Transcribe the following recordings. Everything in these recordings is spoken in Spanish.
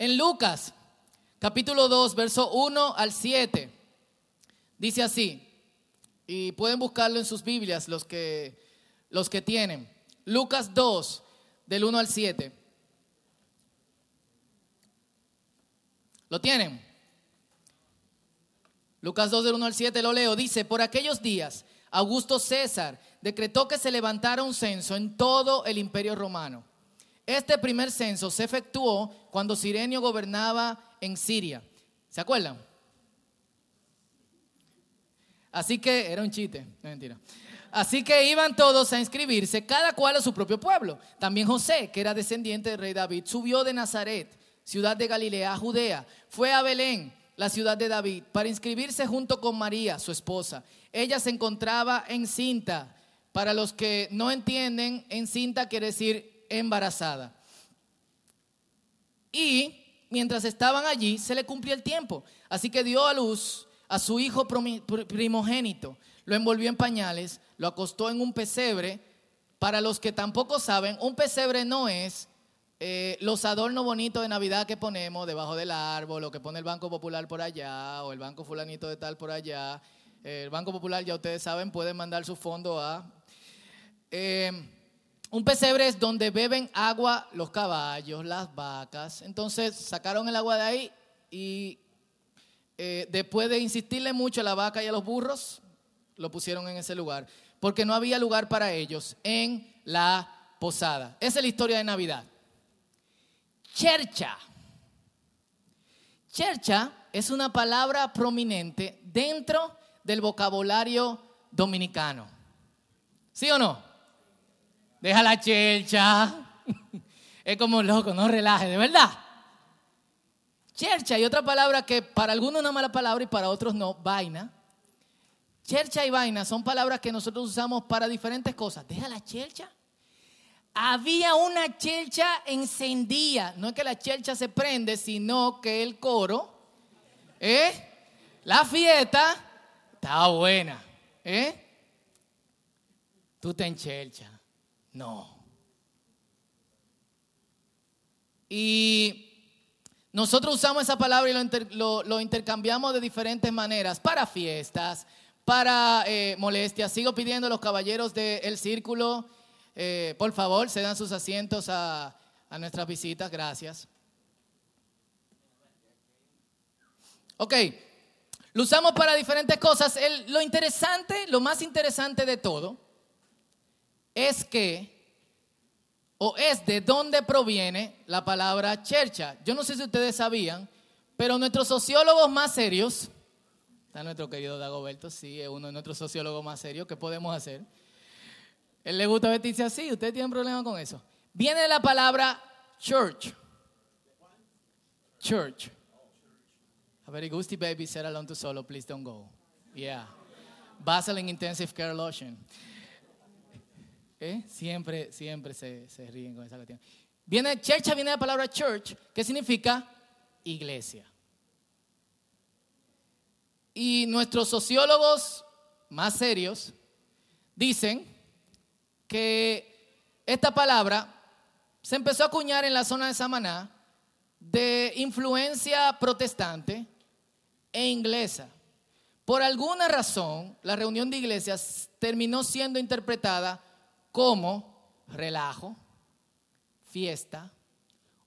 En Lucas, capítulo 2, verso 1 al 7, dice así, y pueden buscarlo en sus Biblias los que, los que tienen. Lucas 2, del 1 al 7. ¿Lo tienen? Lucas 2 del 1 al 7 lo leo. Dice, por aquellos días, Augusto César decretó que se levantara un censo en todo el imperio romano. Este primer censo se efectuó cuando Sirenio gobernaba en Siria. ¿Se acuerdan? Así que, era un chiste, no mentira. Así que iban todos a inscribirse, cada cual a su propio pueblo. También José, que era descendiente del rey David, subió de Nazaret, ciudad de Galilea, a Judea, fue a Belén, la ciudad de David, para inscribirse junto con María, su esposa. Ella se encontraba encinta. Para los que no entienden, encinta quiere decir embarazada. Y mientras estaban allí, se le cumplió el tiempo. Así que dio a luz a su hijo primogénito, lo envolvió en pañales, lo acostó en un pesebre. Para los que tampoco saben, un pesebre no es eh, los adornos bonitos de Navidad que ponemos debajo del árbol, o que pone el Banco Popular por allá, o el Banco Fulanito de tal por allá. el Banco Popular, ya ustedes saben, pueden mandar su fondo a... Eh, un pesebre es donde beben agua los caballos, las vacas. Entonces sacaron el agua de ahí y eh, después de insistirle mucho a la vaca y a los burros, lo pusieron en ese lugar. Porque no había lugar para ellos en la posada. Esa es la historia de Navidad. Chercha. Chercha es una palabra prominente dentro del vocabulario dominicano. ¿Sí o no? Deja la chercha. Es como loco, no relaje, de verdad. Chercha y otra palabra que para algunos es una mala palabra y para otros no, vaina. Chercha y vaina son palabras que nosotros usamos para diferentes cosas. Deja la chercha. Había una chercha encendida. No es que la chercha se prende, sino que el coro, ¿eh? La fiesta está buena, ¿eh? Tú te enchelcha. No. Y nosotros usamos esa palabra y lo, intercambiamos de diferentes maneras, para fiestas, para eh, molestias. Sigo pidiendo a los caballeros del círculo, eh, por favor, se dan sus asientos a, nuestras visitas, gracias. Ok, lo usamos para diferentes cosas. lo interesante, lo más interesante de todo, es que, o es de dónde proviene la palabra chercha. Yo no sé si ustedes sabían, pero nuestros sociólogos más serios, está nuestro querido Dagoberto, sí, es uno de nuestros sociólogos más serios, ¿qué podemos hacer? Él le gusta vestirse así, ¿ustedes tienen problema con eso? Viene la palabra church. Church. A very gusty baby said alone to solo, please don't go. Yeah. Vaseline Intensive Care Lotion. ¿Eh? Siempre, siempre se, ríen con esa cuestión. Viene, church viene de la palabra church, que significa iglesia. Y nuestros sociólogos más serios dicen que esta palabra se empezó a acuñar en la zona de Samaná de influencia protestante e inglesa. Por alguna razón, la reunión de iglesias terminó siendo interpretada como relajo, fiesta,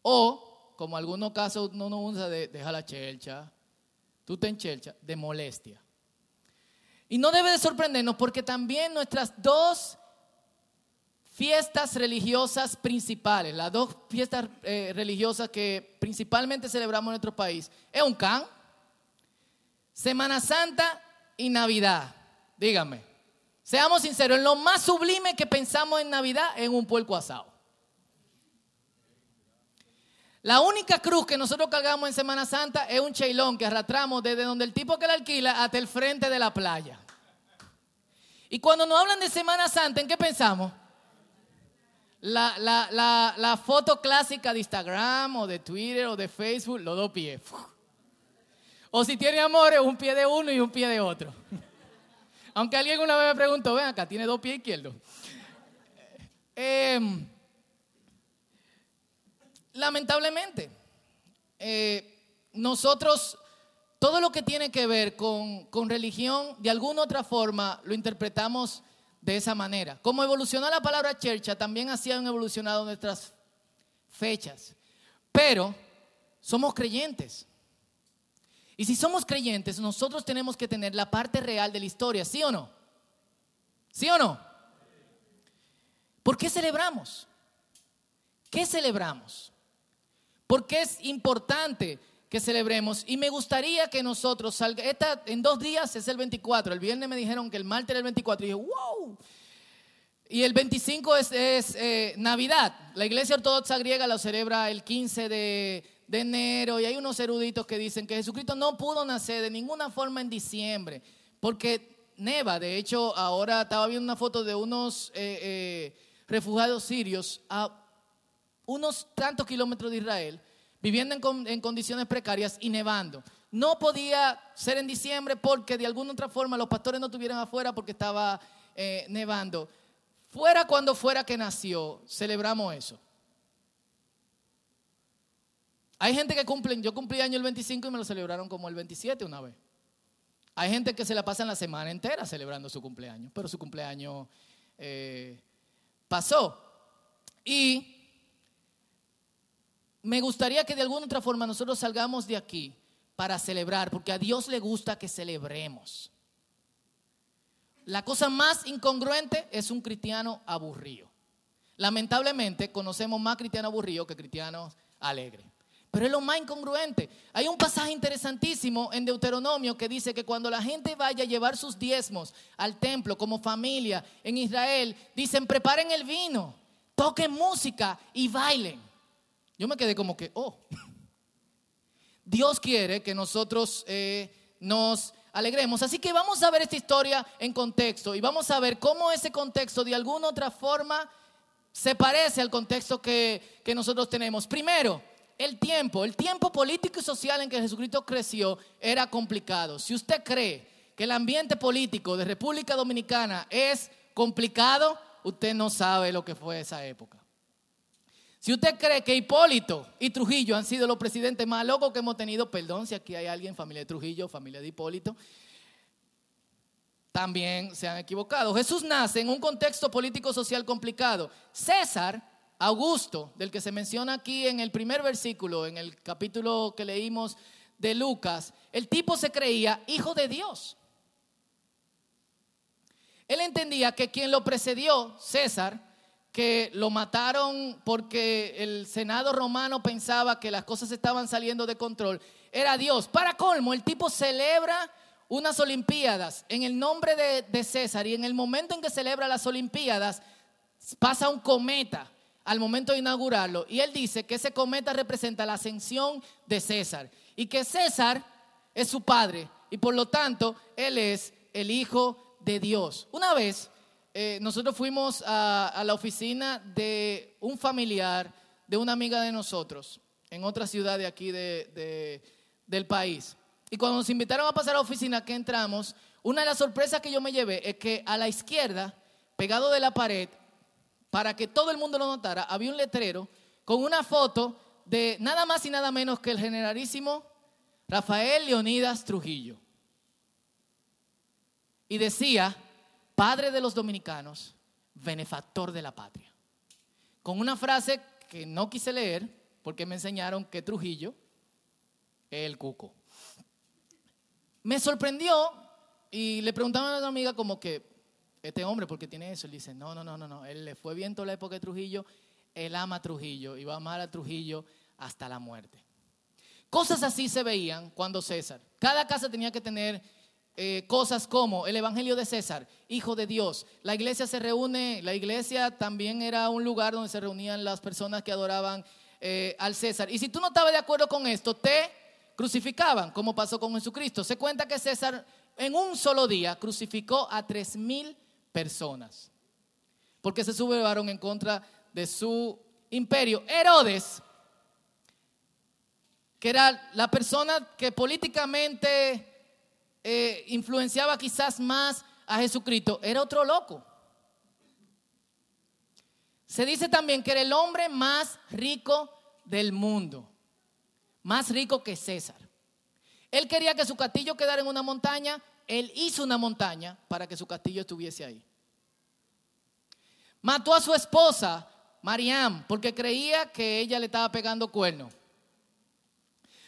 o, como en algunos casos uno no usa de deja la chelcha, tú te enchelcha, de molestia. Y no debe de sorprendernos porque también nuestras dos fiestas religiosas principales, las dos fiestas eh, religiosas que principalmente celebramos en nuestro país, es un can, Semana Santa y Navidad. Dígame. Seamos sinceros, en lo más sublime que pensamos en Navidad es un puerco asado. La única cruz que nosotros cargamos en Semana Santa es un cheilón que arrastramos desde donde el tipo que la alquila hasta el frente de la playa. Y cuando nos hablan de Semana Santa, ¿en qué pensamos? La, la foto clásica de Instagram o de Twitter o de Facebook, los dos pies. O si tiene amores, un pie de uno y un pie de otro. Aunque alguien una vez me preguntó, ven acá, tiene dos pies izquierdos. Em, lamentablemente, eh, nosotros, todo lo que tiene que ver con, con religión, de alguna u otra forma, lo interpretamos de esa manera. Como evolucionó la palabra chercha, también así han evolucionado nuestras fechas. Pero somos creyentes. Y si somos creyentes, nosotros tenemos que tener la parte real de la historia, ¿sí o no? ¿Sí o no? ¿Por qué celebramos? ¿Qué celebramos? ¿Por qué es importante que celebremos? Y me gustaría que nosotros salga, esta, en dos días es el 24, el viernes me dijeron que el martes era el 24 y dije, wow. Y el 25 es, eh, Navidad. La iglesia ortodoxa griega lo celebra el 15 de, de enero y hay unos eruditos que dicen que Jesucristo no pudo nacer de ninguna forma en diciembre porque neva. De hecho, ahora estaba viendo una foto de unos eh, eh, refugiados sirios a unos tantos kilómetros de Israel, viviendo en, condiciones precarias y nevando. No podía ser en diciembre porque de alguna otra forma los pastores no estuvieran afuera porque estaba eh, nevando. Fuera cuando fuera que nació, celebramos eso. Hay gente que cumple, yo cumplí año el 25 y me lo celebraron como el 27 una vez. Hay gente que se la pasa la semana entera celebrando su cumpleaños, pero su cumpleaños eh, pasó. Y me gustaría que de alguna otra forma nosotros salgamos de aquí para celebrar, porque a Dios le gusta que celebremos. La cosa más incongruente es un cristiano aburrido. Lamentablemente conocemos más cristianos aburridos que cristianos alegres. Pero es lo más incongruente. Hay un pasaje interesantísimo en Deuteronomio que dice que cuando la gente vaya a llevar sus diezmos al templo como familia en Israel, dicen preparen el vino, toquen música y bailen. Yo me quedé como que, oh, Dios quiere que nosotros eh, nos alegremos. Así que vamos a ver esta historia en contexto y vamos a ver cómo ese contexto de alguna otra forma se parece al contexto que, que nosotros tenemos. Primero, el tiempo, el tiempo político y social en que Jesucristo creció era complicado. Si usted cree que el ambiente político de República Dominicana es complicado, usted no sabe lo que fue esa época. Si usted cree que Hipólito y Trujillo han sido los presidentes más locos que hemos tenido, perdón si aquí hay alguien, familia de Trujillo, familia de Hipólito, también se han equivocado. Jesús nace en un contexto político-social complicado. César Augusto, del que se menciona aquí en el primer versículo, en el capítulo que leímos de Lucas, el tipo se creía hijo de Dios. Él entendía que quien lo precedió, César, que lo mataron porque el Senado romano pensaba que las cosas estaban saliendo de control, era Dios. Para colmo, el tipo celebra unas Olimpiadas en el nombre de, César y en el momento en que celebra las Olimpiadas pasa un cometa al momento de inaugurarlo. Y él dice que ese cometa representa la ascensión de César y que César es su padre y por lo tanto él es el hijo de Dios. Una vez eh, nosotros fuimos a, la oficina de un familiar de una amiga de nosotros en otra ciudad de aquí del país. Y cuando nos invitaron a pasar a la oficina que entramos, una de las sorpresas que yo me llevé es que a la izquierda, pegado de la pared, para que todo el mundo lo notara, había un letrero con una foto de nada más y nada menos que el generalísimo Rafael Leonidas Trujillo. Y decía, padre de los dominicanos, benefactor de la patria. Con una frase que no quise leer porque me enseñaron que Trujillo es el cuco. Me sorprendió y le preguntaba a una amiga como que, este hombre, porque tiene eso? Él dice, no, no, no, no, no, él le fue bien toda la época de Trujillo, él ama a Trujillo y va a amar a Trujillo hasta la muerte. Cosas así se veían cuando César. Cada casa tenía que tener eh, cosas como el Evangelio de César, Hijo de Dios. La iglesia se reúne, la iglesia también era un lugar donde se reunían las personas que adoraban eh, al César. Y si tú no estabas de acuerdo con esto, te crucificaban, como pasó con Jesucristo. Se cuenta que César en un solo día crucificó a tres mil personas, porque se sublevaron en contra de su imperio. Herodes, que era la persona que políticamente eh, influenciaba quizás más a Jesucristo, era otro loco. Se dice también que era el hombre más rico del mundo. más rico que César. Él quería que su castillo quedara en una montaña, él hizo una montaña para que su castillo estuviese ahí. Mató a su esposa, Mariam, porque creía que ella le estaba pegando cuerno.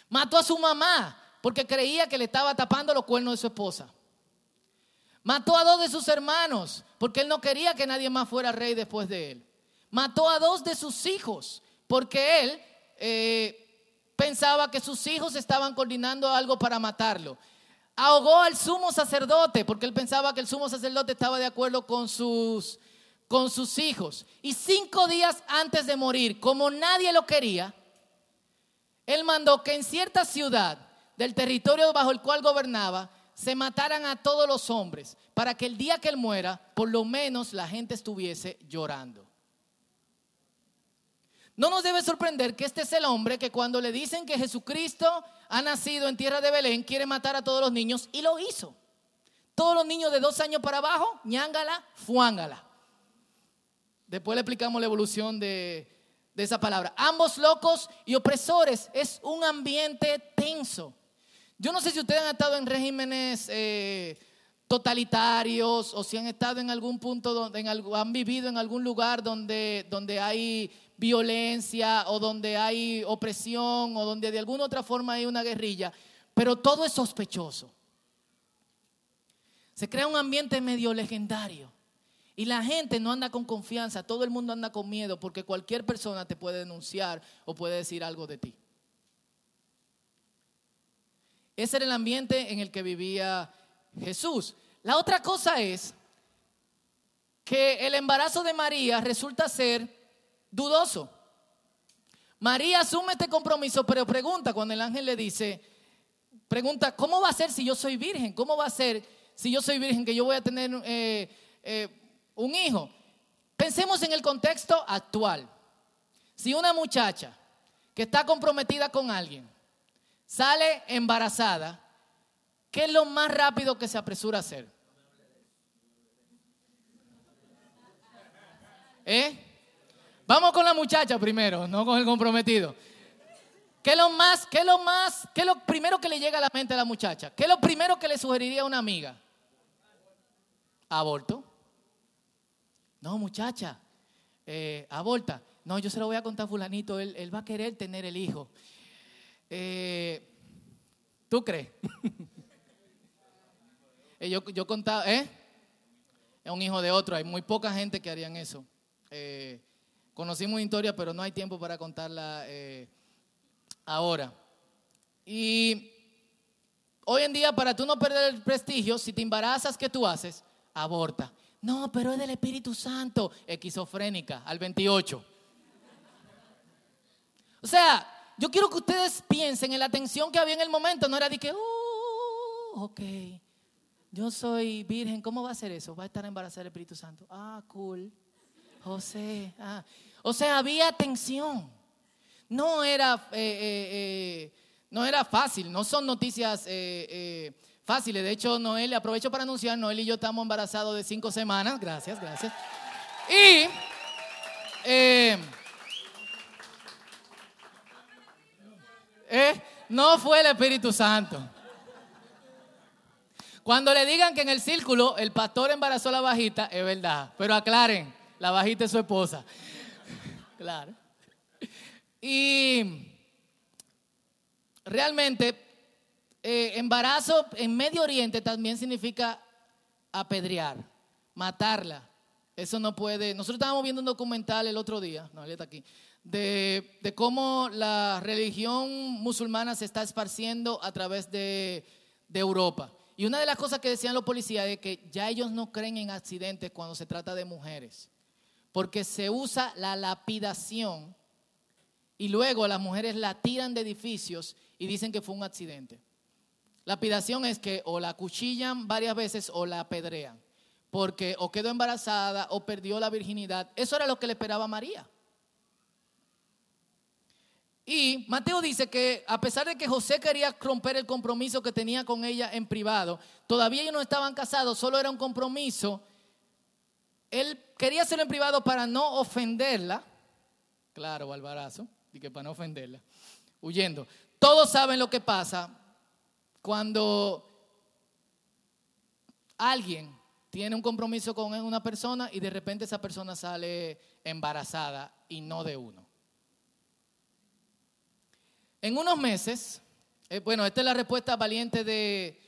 Mató a su mamá, porque creía que le estaba tapando los cuernos de su esposa. Mató a dos de sus hermanos, porque él no quería que nadie más fuera rey después de él. Mató a dos de sus hijos, porque él eh, pensaba que sus hijos estaban coordinando algo para matarlo. Ahogó al sumo sacerdote, porque él pensaba que el sumo sacerdote estaba de acuerdo con sus, con sus hijos. Y cinco días antes de morir, como nadie lo quería, él mandó que en cierta ciudad del territorio bajo el cual gobernaba, se mataran a todos los hombres, para que el día que él muera, por lo menos la gente estuviese llorando. No nos debe sorprender que este es el hombre que cuando le dicen que Jesucristo ha nacido en tierra de Belén, quiere matar a todos los niños y lo hizo. Todos los niños de dos años para abajo, ñángala, fuángala. Después le explicamos la evolución de, de esa palabra. Ambos locos y opresores. Es un ambiente tenso. Yo no sé si ustedes han estado en regímenes eh, totalitarios o si han estado en algún punto donde han vivido en algún lugar donde, donde hay violencia o donde hay opresión o donde de alguna otra forma hay una guerrilla, pero todo es sospechoso. Se crea un ambiente medio legendario. Y la gente no anda con confianza, todo el mundo anda con miedo porque cualquier persona te puede denunciar o puede decir algo de ti. Ese era el ambiente en el que vivía Jesús. La otra cosa es que el embarazo de María resulta ser dudoso. María asume este compromiso, pero pregunta cuando el ángel le dice, pregunta, ¿cómo va a ser si yo soy virgen? ¿Cómo va a ser si yo soy virgen que yo voy a tener eh, eh, un hijo? Pensemos en el contexto actual. Si una muchacha que está comprometida con alguien sale embarazada, ¿qué es lo más rápido que se apresura a hacer? ¿Eh? Vamos con la muchacha primero, no con el comprometido. ¿Qué es lo más, qué es lo más, qué es lo primero que le llega a la mente a la muchacha? ¿Qué es lo primero que le sugeriría a una amiga? Aborto. No, muchacha, eh, aborta. No, yo se lo voy a contar a fulanito, él, él va a querer tener el hijo. Eh, ¿Tú crees? Eh, yo, yo contaba, ¿eh? Es un hijo de otro, hay muy poca gente que harían eso. Conocimos historia, pero no hay tiempo para contarla ahora. Y hoy en día, para tú no perder el prestigio, si te embarazas, ¿qué tú haces? Aborta. No, pero es del Espíritu Santo, esquizofrénica, al 28. O sea, yo quiero que ustedes piensen en la tensión que había en el momento. No era de que, oh, ok, yo soy virgen, ¿cómo va a ser eso? Va a estar embarazada el Espíritu Santo. Ah, cool. José, ah. O sea, había tensión. No era, eh, eh, eh, no era fácil, no son noticias fáciles. De hecho, Noel, aprovecho para anunciar, Noel y yo estamos embarazados de cinco semanas. Gracias, gracias. Y... No fue el Espíritu Santo. Cuando le digan que en el círculo el pastor embarazó la bajita, es verdad. Pero aclaren, la bajita es su esposa. Claro. Y realmente, eh, embarazo en Medio Oriente también significa apedrear, matarla. Eso no puede. Nosotros estábamos viendo un documental el otro día, no, él está aquí, de, cómo la religión musulmana se está esparciendo a través de, Europa. Y una de las cosas que decían los policías es que ya ellos no creen en accidentes cuando se trata de mujeres, porque se usa la lapidación y luego las mujeres la tiran de edificios y dicen que fue un accidente. Lapidación es que o la cuchillan varias veces o la apedrean, porque o quedó embarazada o perdió la virginidad. Eso era lo que le esperaba a María. Y Mateo dice que a pesar de que José quería romper el compromiso que tenía con ella en privado, todavía ellos no estaban casados, solo era un compromiso. Él quería hacerlo en privado para no ofenderla. Claro, Balbarazo, y que para no ofenderla. Huyendo. todos saben lo que pasa cuando alguien tiene un compromiso con una persona y de repente esa persona sale embarazada y no de uno. En unos meses, eh, bueno, esta es la respuesta valiente de,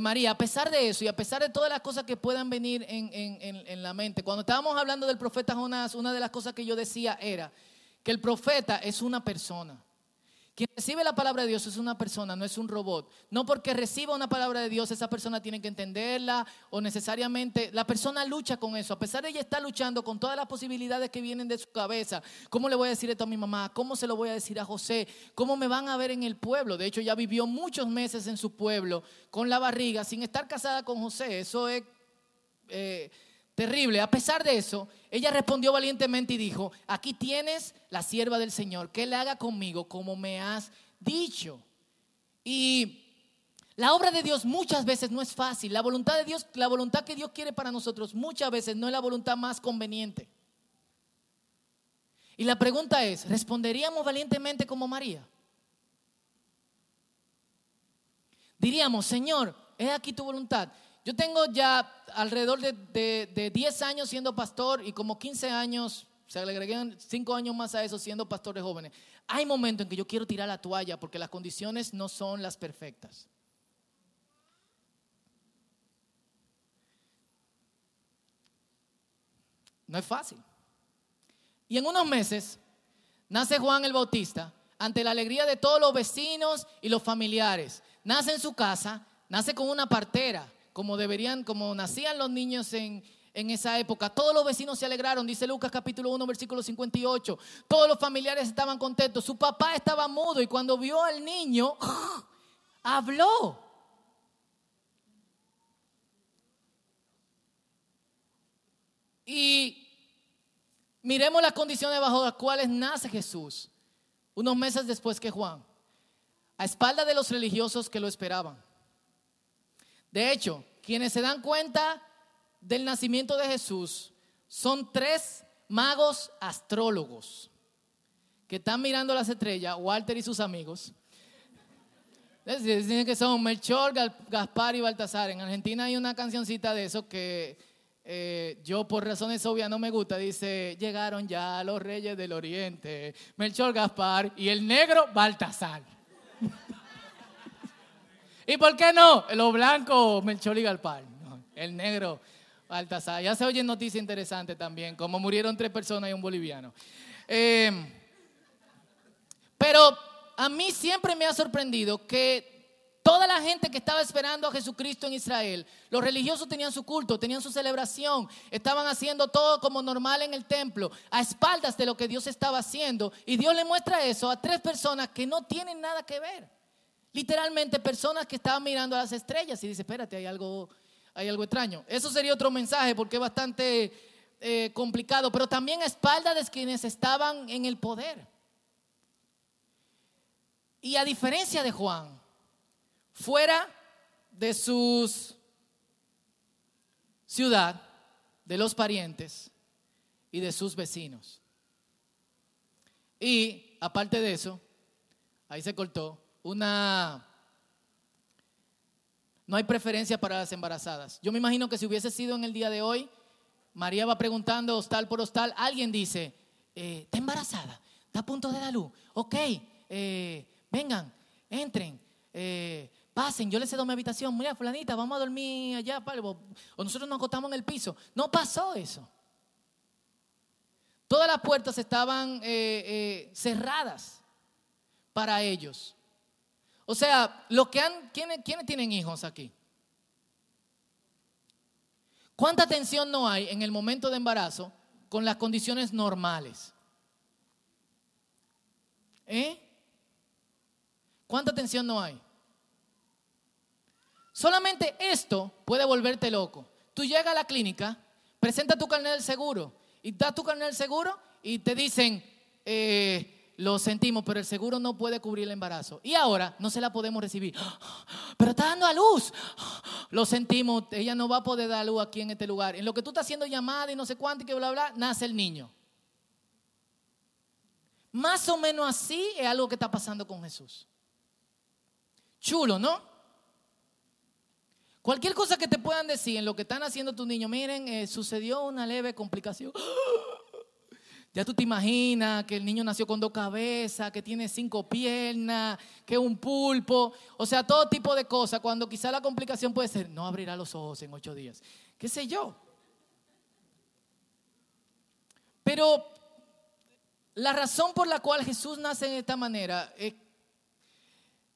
María, a pesar de eso y a pesar de todas las cosas que puedan venir en, en la mente, cuando estábamos hablando del profeta Jonás, una de las cosas que yo decía era que el profeta es una persona. Quien recibe la palabra de Dios es una persona, no es un robot. No porque reciba una palabra de Dios, esa persona tiene que entenderla o necesariamente la persona lucha con eso. A pesar de ella está luchando con todas las posibilidades que vienen de su cabeza. ¿Cómo le voy a decir esto a mi mamá? ¿Cómo se lo voy a decir a José? ¿Cómo me van a ver en el pueblo? De hecho, ya vivió muchos meses en su pueblo con la barriga sin estar casada con José. Eso es... Eh, terrible. A pesar de eso, ella respondió valientemente y dijo, aquí tienes la sierva del Señor, que le haga conmigo como me has dicho. Y la obra de Dios muchas veces no es fácil. La voluntad de Dios, la voluntad que Dios quiere para nosotros muchas veces no es la voluntad más conveniente. Y la pregunta es, ¿responderíamos valientemente como María? Diríamos, Señor, es aquí tu voluntad. Yo tengo ya alrededor de, 10 años siendo pastor y como 15 años, se le agregan 5 años más a eso siendo pastor de jóvenes. Hay momentos en que yo quiero tirar la toalla porque las condiciones no son las perfectas. No es fácil. Y en unos meses nace Juan el Bautista ante la alegría de todos los vecinos y los familiares. Nace en su casa, nace con una partera como deberían, como nacían los niños en, en esa época. Todos los vecinos se alegraron, dice Lucas capítulo 1, versículo 58. Todos los familiares estaban contentos. Su papá estaba mudo y cuando vio al niño, habló. Y miremos las condiciones bajo las cuales nace Jesús, unos meses después que Juan, a espalda de los religiosos que lo esperaban. De hecho, quienes se dan cuenta del nacimiento de Jesús son tres magos astrólogos que están mirando las estrellas, Walter y sus amigos. Dicen que son Melchor, Gaspar y Baltasar. En Argentina hay una cancioncita de eso que eh, yo por razones obvias no me gusta. Dice, llegaron ya los reyes del oriente, Melchor, Gaspar y el negro Baltasar. ¿Y por qué no? Lo blanco, Melchor y Galpar. el negro, Baltasar. Ya se oye noticia interesante también, como murieron tres personas y un boliviano. Em, pero a mí siempre me ha sorprendido que toda la gente que estaba esperando a Jesucristo en Israel, los religiosos tenían su culto, tenían su celebración, estaban haciendo todo como normal en el templo, a espaldas de lo que Dios estaba haciendo. Y Dios le muestra eso a tres personas que no tienen nada que ver. Literalmente personas que estaban mirando a las estrellas y dice, espérate, hay algo, hay algo extraño. Eso sería otro mensaje porque es bastante eh, complicado, pero también a espaldas de quienes estaban en el poder. Y a diferencia de Juan, fuera de sus ciudad, de los parientes y de sus vecinos. Y aparte de eso, ahí se cortó, una... No hay preferencia para las embarazadas. Yo me imagino que si hubiese sido en el día de hoy, María va preguntando hostal por hostal, alguien dice, eh, ¿está embarazada? ¿Está a punto de dar luz? Ok, eh, vengan, entren, eh, pasen, yo les cedo mi habitación, mira, fulanita, vamos a dormir allá, o nosotros nos acostamos en el piso. No pasó eso. Todas las puertas estaban cerradas para ellos. O sea, lo que han, ¿quiénes, tienen hijos aquí? ¿Cuánta tensión no hay en el momento de embarazo con las condiciones normales? ¿Eh? ¿Cuánta tensión no hay? Solamente esto puede volverte loco. Tú llegas a la clínica, presenta tu carnet del seguro y das tu carnet del seguro y te dicen, eh, lo sentimos, pero el seguro no puede cubrir el embarazo. Y ahora no se la podemos recibir. Pero está dando a luz. Lo sentimos, ella no va a poder dar luz aquí en este lugar. En lo que tú estás haciendo llamada y no sé cuánto y que bla, bla, nace el niño. Más o menos así es algo que está pasando con Jesús. Chulo, ¿no? Cualquier cosa que te puedan decir en lo que están haciendo tus niños, miren, eh, sucedió una leve complicación. Ya tú te imaginas que el niño nació con dos cabezas, que tiene cinco piernas, que es un pulpo, o sea, todo tipo de cosas, cuando quizá la complicación puede ser, no abrirá los ojos en ocho días, qué sé yo. Pero la razón por la cual Jesús nace de esta manera es,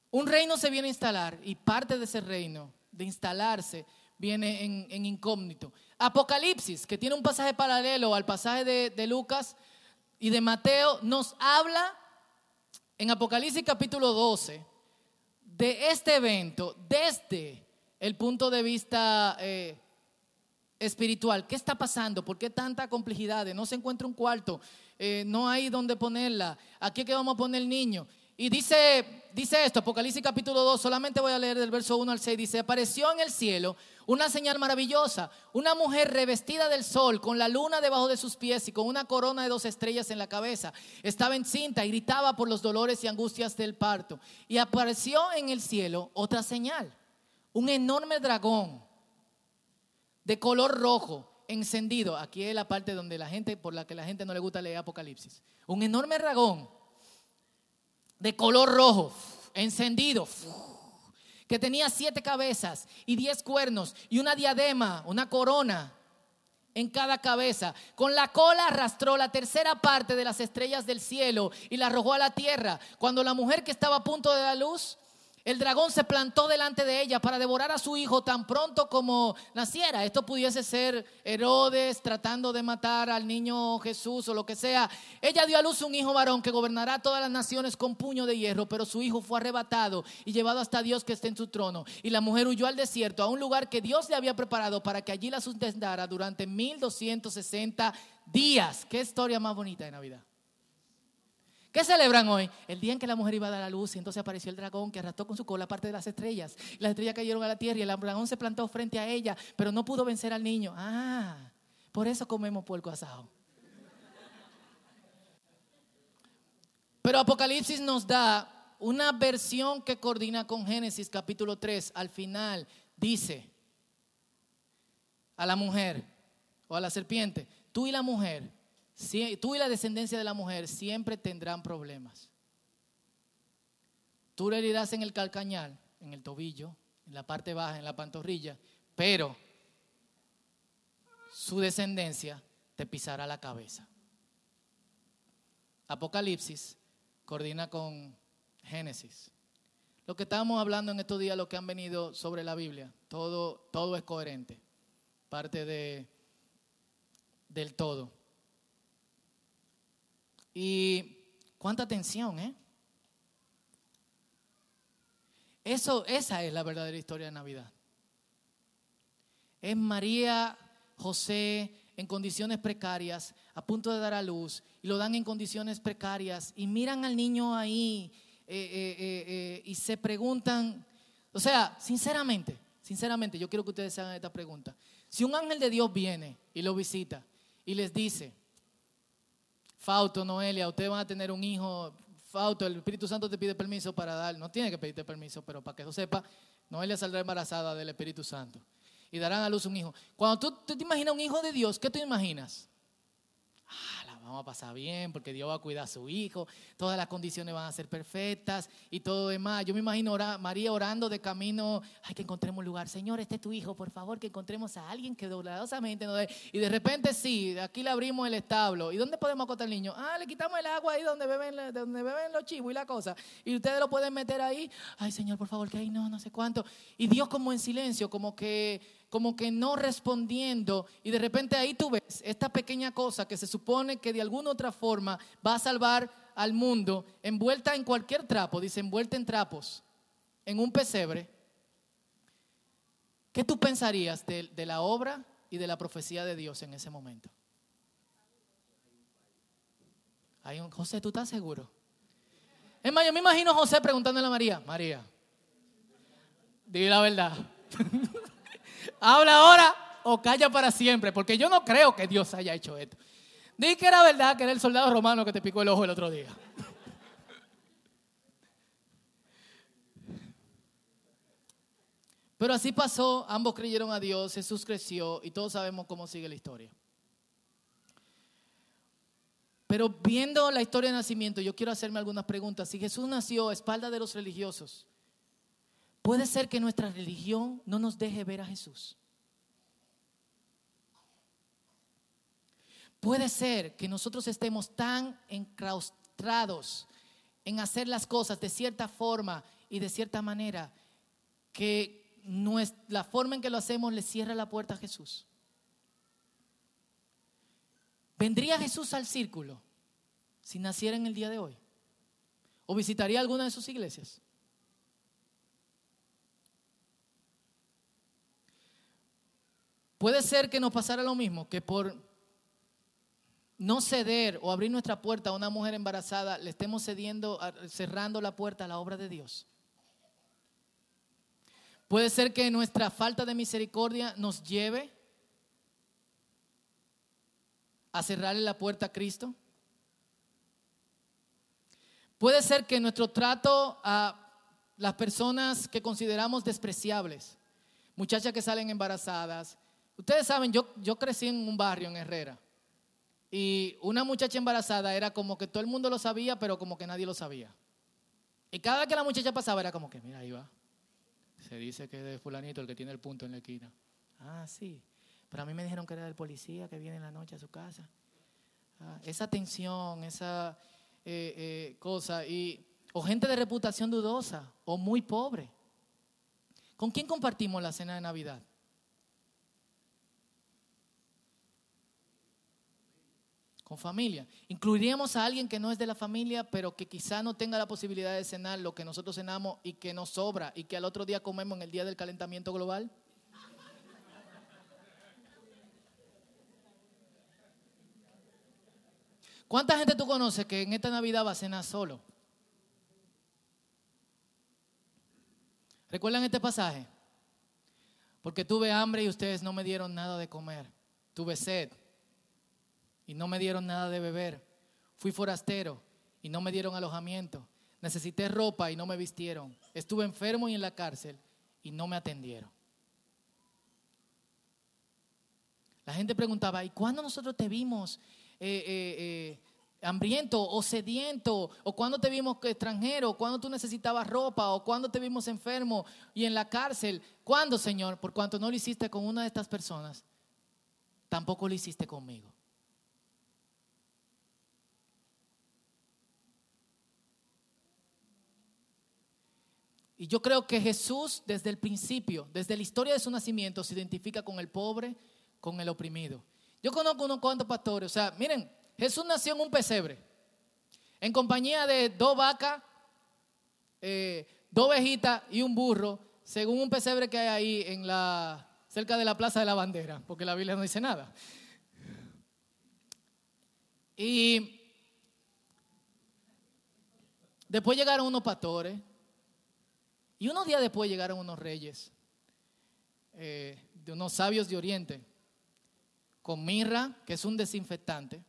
un reino se viene a instalar y parte de ese reino, de instalarse, viene en, incógnito. Apocalipsis, que tiene un pasaje paralelo al pasaje de, de Lucas, y de Mateo nos habla en Apocalipsis capítulo 12 de este evento desde el punto de vista eh, espiritual. ¿Qué está pasando? ¿Por qué tanta complejidad? No se encuentra un cuarto, eh, no hay donde ponerla. ¿Aquí es que vamos a poner el niño? Y dice, dice esto, Apocalipsis capítulo 2, solamente voy a leer del verso 1 al 6, dice, apareció en el cielo una señal maravillosa, una mujer revestida del sol, con la luna debajo de sus pies y con una corona de dos estrellas en la cabeza. Estaba encinta y gritaba por los dolores y angustias del parto. Y apareció en el cielo otra señal, un enorme dragón de color rojo, encendido. Aquí es la parte donde la gente, por la que la gente no le gusta leer Apocalipsis. Un enorme dragón de color rojo, encendido, que tenía siete cabezas y diez cuernos y una diadema, una corona en cada cabeza. Con la cola arrastró la tercera parte de las estrellas del cielo y la arrojó a la tierra. Cuando la mujer que estaba a punto de la luz el dragón se plantó delante de ella para devorar a su hijo tan pronto como naciera. Esto pudiese ser Herodes tratando de matar al niño Jesús o lo que sea. Ella dio a luz un hijo varón que gobernará todas las naciones con puño de hierro, pero su hijo fue arrebatado y llevado hasta Dios que está en su trono. Y la mujer huyó al desierto, a un lugar que Dios le había preparado para que allí la sustentara durante 1260 días. Qué historia más bonita de Navidad. ¿Qué celebran hoy? El día en que la mujer iba a dar a luz y entonces apareció el dragón que arrastró con su cola parte de las estrellas. Las estrellas cayeron a la tierra y el dragón se plantó frente a ella, pero no pudo vencer al niño. Ah, por eso comemos puerco asado. Pero Apocalipsis nos da una versión que coordina con Génesis capítulo 3. Al final dice a la mujer o a la serpiente, tú y la mujer tú y la descendencia de la mujer siempre tendrán problemas. Tú le herirás en el calcañal, en el tobillo, en la parte baja, en la pantorrilla, pero su descendencia te pisará la cabeza. Apocalipsis coordina con Génesis. Lo que estamos hablando en estos días, lo que han venido sobre la Biblia, todo, todo es coherente, parte de, del todo. Y cuánta atención, ¿eh? Eso, esa es la verdadera historia de Navidad. Es María, José en condiciones precarias, a punto de dar a luz, y lo dan en condiciones precarias, y miran al niño ahí eh, eh, eh, y se preguntan, o sea, sinceramente, sinceramente, yo quiero que ustedes hagan esta pregunta. Si un ángel de Dios viene y lo visita y les dice, Fauto, Noelia, ustedes van a tener un hijo. Fauto, el Espíritu Santo te pide permiso para dar. No tiene que pedirte permiso, pero para que lo sepa, Noelia saldrá embarazada del Espíritu Santo. Y darán a luz un hijo. Cuando tú, te imaginas un hijo de Dios, ¿qué te imaginas? Ah, vamos a pasar bien porque Dios va a cuidar a su hijo, todas las condiciones van a ser perfectas y todo demás. Yo me imagino María orando de camino, ay, que encontremos un lugar, Señor, este es tu hijo, por favor, que encontremos a alguien que dolorosamente nos dé. Y de repente sí, aquí le abrimos el establo. ¿Y dónde podemos acotar al niño? Ah, le quitamos el agua ahí donde beben, donde beben los chivos y la cosa. Y ustedes lo pueden meter ahí, ay, Señor, por favor, que ahí no, no sé cuánto. Y Dios como en silencio, como que como que no respondiendo y de repente ahí tú ves esta pequeña cosa que se supone que de alguna otra forma va a salvar al mundo, envuelta en cualquier trapo, dice envuelta en trapos, en un pesebre. ¿Qué tú pensarías de, la obra y de la profecía de Dios en ese momento? Hay un, José, ¿tú estás seguro? Es más, yo me imagino a José preguntándole a María, María, dile la verdad. habla ahora o calla para siempre, porque yo no creo que Dios haya hecho esto. Di que era verdad que era el soldado romano que te picó el ojo el otro día. Pero así pasó, ambos creyeron a Dios, Jesús creció y todos sabemos cómo sigue la historia. Pero viendo la historia de nacimiento, yo quiero hacerme algunas preguntas. Si Jesús nació a espalda de los religiosos, puede ser que nuestra religión no nos deje ver a Jesús. Puede ser que nosotros estemos tan enclaustrados en hacer las cosas de cierta forma y de cierta manera que la forma en que lo hacemos le cierra la puerta a Jesús. ¿Vendría Jesús al círculo si naciera en el día de hoy? ¿O visitaría alguna de sus iglesias? Puede ser que nos pasara lo mismo, que por no ceder o abrir nuestra puerta a una mujer embarazada, le estemos cediendo, cerrando la puerta a la obra de Dios. Puede ser que nuestra falta de misericordia nos lleve a cerrarle la puerta a Cristo. Puede ser que nuestro trato a las personas que consideramos despreciables, muchachas que salen embarazadas. Ustedes saben, yo, yo crecí en un barrio en Herrera y una muchacha embarazada era como que todo el mundo lo sabía, pero como que nadie lo sabía. Y cada que la muchacha pasaba era como que, mira, ahí va. Se dice que es de fulanito el que tiene el punto en la esquina. Ah, sí. Pero a mí me dijeron que era del policía que viene en la noche a su casa. Ah, esa tensión, esa eh, eh, cosa. Y, o gente de reputación dudosa o muy pobre. ¿Con quién compartimos la cena de Navidad? Con familia. Incluiríamos a alguien que no es de la familia, pero que quizá no tenga la posibilidad de cenar lo que nosotros cenamos y que nos sobra y que al otro día comemos en el día del calentamiento global. ¿Cuánta gente tú conoces que en esta Navidad va a cenar solo? ¿Recuerdan este pasaje? Porque tuve hambre y ustedes no me dieron nada de comer. Tuve sed y no me dieron nada de beber. Fui forastero y no me dieron alojamiento. Necesité ropa y no me vistieron. Estuve enfermo y en la cárcel y no me atendieron. La gente preguntaba, ¿y cuándo nosotros te vimos eh, eh, eh, hambriento o sediento? ¿O cuándo te vimos extranjero? ¿Cuándo tú necesitabas ropa? ¿O cuándo te vimos enfermo y en la cárcel? ¿Cuándo, Señor? Por cuanto no lo hiciste con una de estas personas, tampoco lo hiciste conmigo. Y yo creo que Jesús desde el principio, desde la historia de su nacimiento, se identifica con el pobre, con el oprimido. Yo conozco unos cuantos pastores, o sea, miren, Jesús nació en un pesebre, en compañía de dos vacas, eh, dos ovejitas y un burro, según un pesebre que hay ahí en la, cerca de la Plaza de la Bandera, porque la Biblia no dice nada. Y después llegaron unos pastores y unos días después llegaron unos reyes, eh, de unos sabios de Oriente, con mirra, que es un desinfectante,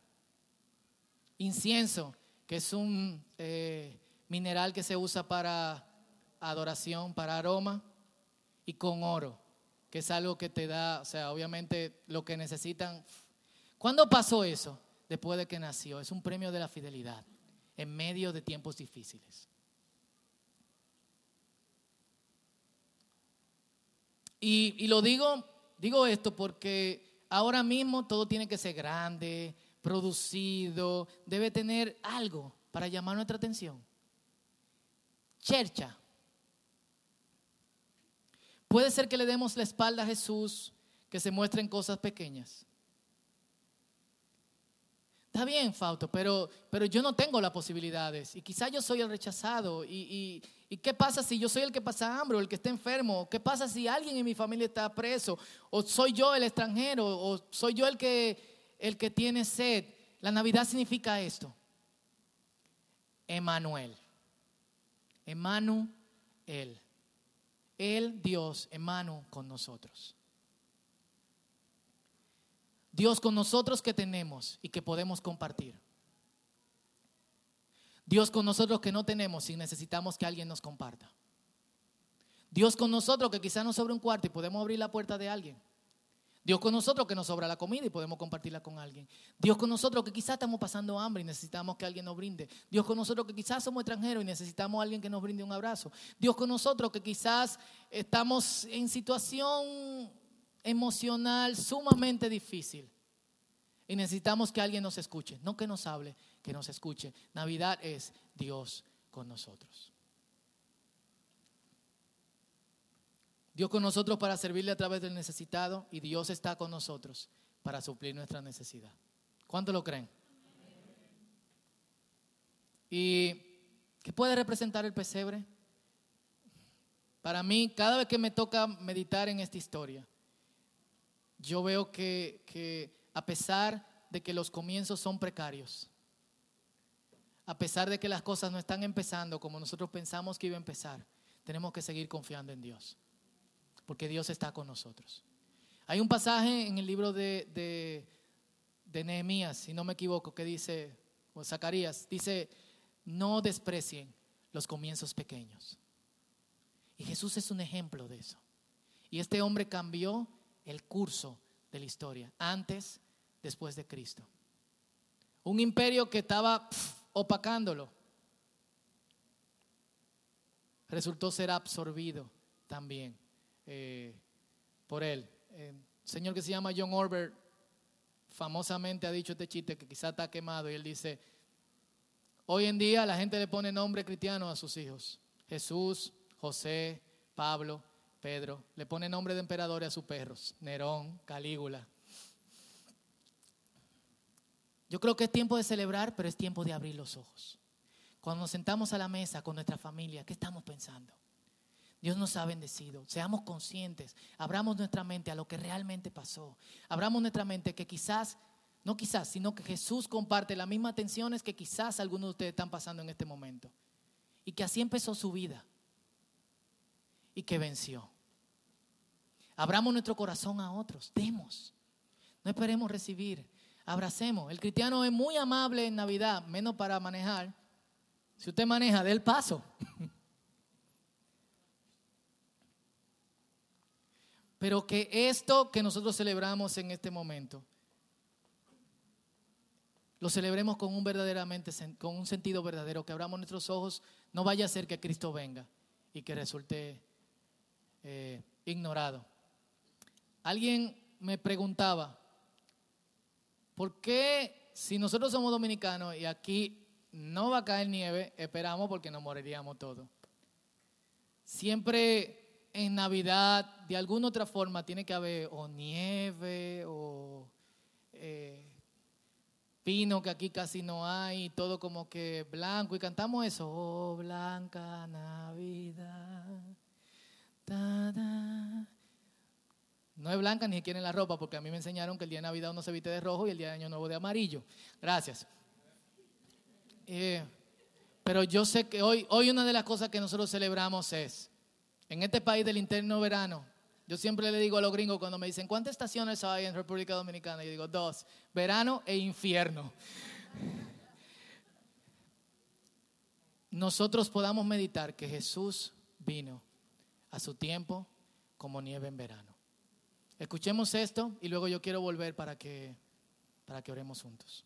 incienso, que es un eh, mineral que se usa para adoración, para aroma, y con oro, que es algo que te da, o sea, obviamente lo que necesitan. ¿Cuándo pasó eso? Después de que nació. Es un premio de la fidelidad en medio de tiempos difíciles. Y, lo digo, digo esto porque ahora mismo todo tiene que ser grande, producido, debe tener algo para llamar nuestra atención. Chercha. Puede ser que le demos la espalda a Jesús, que se muestren cosas pequeñas. Está bien, Fausto, pero, pero yo no tengo las posibilidades y quizá yo soy el rechazado. Y, y, qué pasa si yo soy el que pasa hambre o el que está enfermo? ¿Qué pasa si alguien en mi familia está preso? ¿O soy yo el extranjero? ¿O soy yo el que, el que tiene sed? La Navidad significa esto. Emanuel. Emanuel. El Dios, Emanuel con nosotros. Dios con nosotros que tenemos y que podemos compartir. Dios con nosotros que no tenemos y necesitamos que alguien nos comparta. Dios con nosotros que quizás nos sobra un cuarto y podemos abrir la puerta de alguien. Dios con nosotros que nos sobra la comida y podemos compartirla con alguien. Dios con nosotros que quizás estamos pasando hambre y necesitamos que alguien nos brinde. Dios con nosotros que quizás somos extranjeros y necesitamos a alguien que nos brinde un abrazo. Dios con nosotros que quizás estamos en situación emocional sumamente difícil y necesitamos que alguien nos escuche. No que nos hable, que nos escuche. Navidad es Dios con nosotros. Dios con nosotros para servirle a través del necesitado y Dios está con nosotros para suplir nuestra necesidad. ¿Cuánto lo creen? ¿Y qué puede representar el pesebre? Para mí, cada vez que me toca meditar en esta historia, yo veo que, que a pesar de que los comienzos son precarios, a pesar de que las cosas no están empezando como nosotros pensamos que iba a empezar, tenemos que seguir confiando en Dios porque Dios está con nosotros. Hay un pasaje en el libro de, de, Nehemías, si no me equivoco, que dice, o Zacarías, dice, no desprecien los comienzos pequeños. Y Jesús es un ejemplo de eso. Y este hombre cambió el curso de la historia, antes, después de Cristo. Un imperio que estaba opacándolo, resultó ser absorbido también eh, por él. Eh, señor que se llama John Orber famosamente ha dicho este chiste que quizá está quemado y él dice, hoy en día la gente le pone nombre cristiano a sus hijos. Jesús, José, Pablo, Pedro, le pone nombre de emperadores a sus perros, Nerón, Calígula. Yo creo que es tiempo de celebrar, pero es tiempo de abrir los ojos. Cuando nos sentamos a la mesa con nuestra familia, ¿qué estamos pensando? Dios nos ha bendecido. Seamos conscientes. Abramos nuestra mente a lo que realmente pasó. Abramos nuestra mente que quizás, no quizás, sino que Jesús comparte las mismas tensiones que quizás algunos de ustedes están pasando en este momento. Y que así empezó su vida. Y que venció. Abramos nuestro corazón a otros. Demos. No esperemos recibir. Abracemos. El cristiano es muy amable en Navidad, menos para manejar. Si usted maneja, dé el paso. Pero que esto que nosotros celebramos en este momento, lo celebremos con un verdaderamente, con un sentido verdadero, que abramos nuestros ojos, no vaya a ser que Cristo venga y que resulte eh, ignorado. Alguien me preguntaba, ¿por qué si nosotros somos dominicanos y aquí no va a caer nieve, esperamos porque nos moriríamos todos? Siempre en Navidad, de alguna otra forma, tiene que haber o nieve o eh, pino, que aquí casi no hay, todo como que blanco. Y cantamos eso, oh blanca Navidad. No es blanca ni siquiera en la ropa, porque a mí me enseñaron que el día de Navidad uno se viste de rojo y el día de Año Nuevo de amarillo. Gracias. Eh, pero yo sé que hoy, hoy una de las cosas que nosotros celebramos es en este país del interno verano, yo siempre le digo a los gringos cuando me dicen, ¿cuántas estaciones hay en República Dominicana? Yo digo, dos, verano e infierno. Nosotros podamos meditar que Jesús vino a su tiempo como nieve en verano. Escuchemos esto y luego yo quiero volver para que, para que oremos juntos.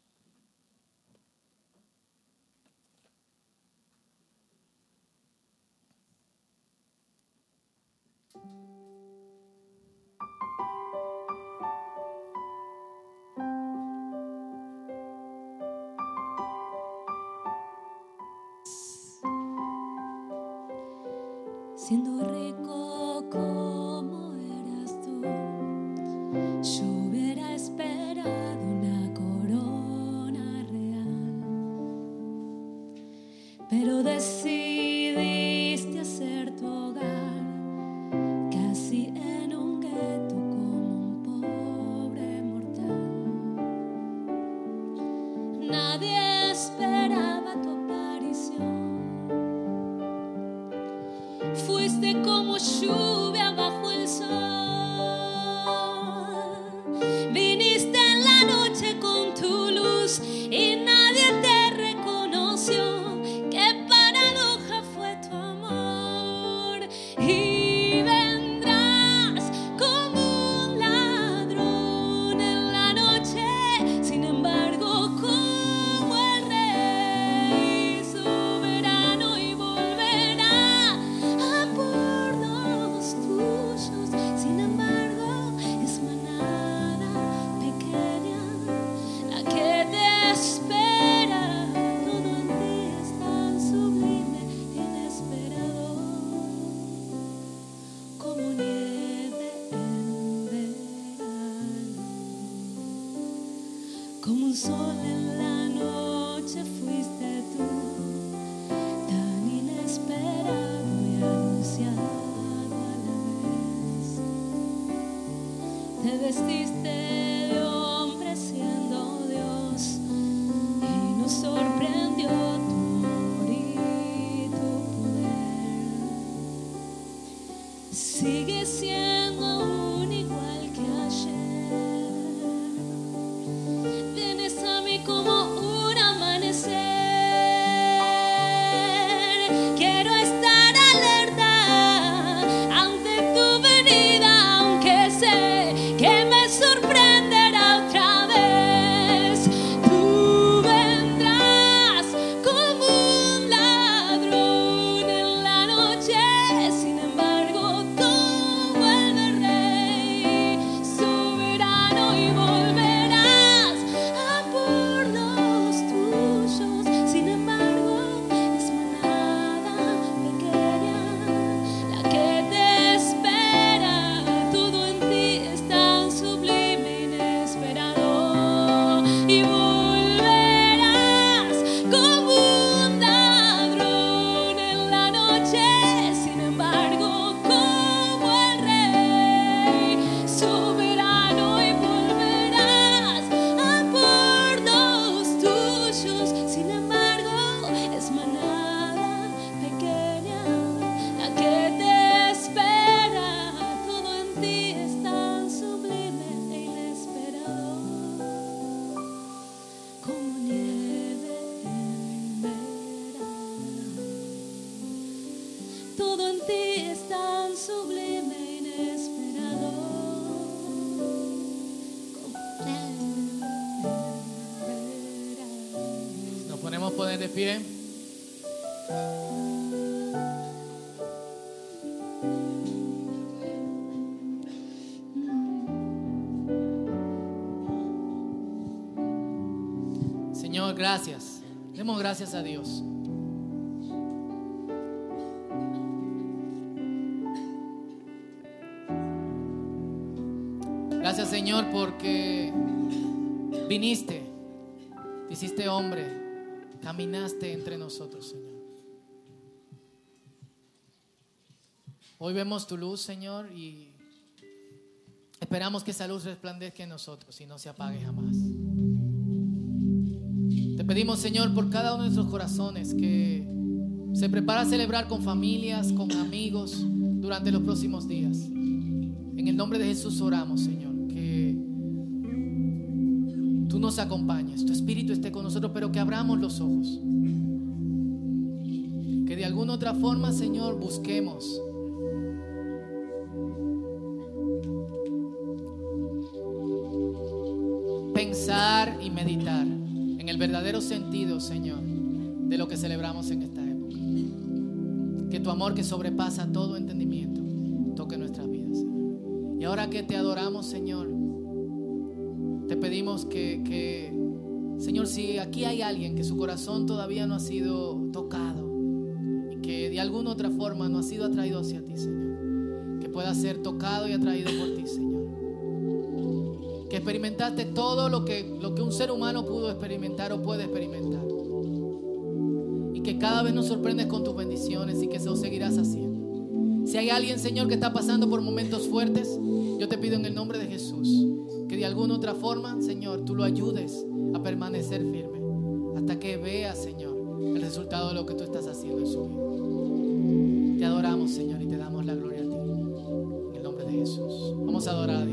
Señor, gracias. Demos gracias a Dios. Gracias Señor porque viniste, te hiciste hombre, caminaste entre nosotros, Señor. Hoy vemos tu luz, Señor, y esperamos que esa luz resplandezca en nosotros y no se apague jamás. Te pedimos, Señor, por cada uno de nuestros corazones que se prepara a celebrar con familias, con amigos durante los próximos días. En el nombre de Jesús oramos, Señor, nos acompañes, tu Espíritu esté con nosotros, pero que abramos los ojos. Que de alguna otra forma, Señor, busquemos pensar y meditar en el verdadero sentido, Señor, de lo que celebramos en esta época. Que tu amor que sobrepasa todo entendimiento toque nuestras vidas. Y ahora que te adoramos, Señor, te pedimos que, Señor, si aquí hay alguien que su corazón todavía no ha sido tocado y que de alguna otra forma no ha sido atraído hacia ti, Señor, que pueda ser tocado y atraído por ti, Señor que experimentaste todo lo que, lo que un ser humano pudo experimentar o puede experimentar. Y que cada vez nos sorprendes con tus bendiciones y que eso seguirás haciendo. Si hay alguien, Señor, que está pasando por momentos fuertes, yo te pido en el nombre de Jesús de alguna otra forma, Señor, tú lo ayudes a permanecer firme hasta que vea, Señor, el resultado de lo que tú estás haciendo en su vida. Te adoramos, Señor, y te damos la gloria a ti. En el nombre de Jesús. Vamos a adorar.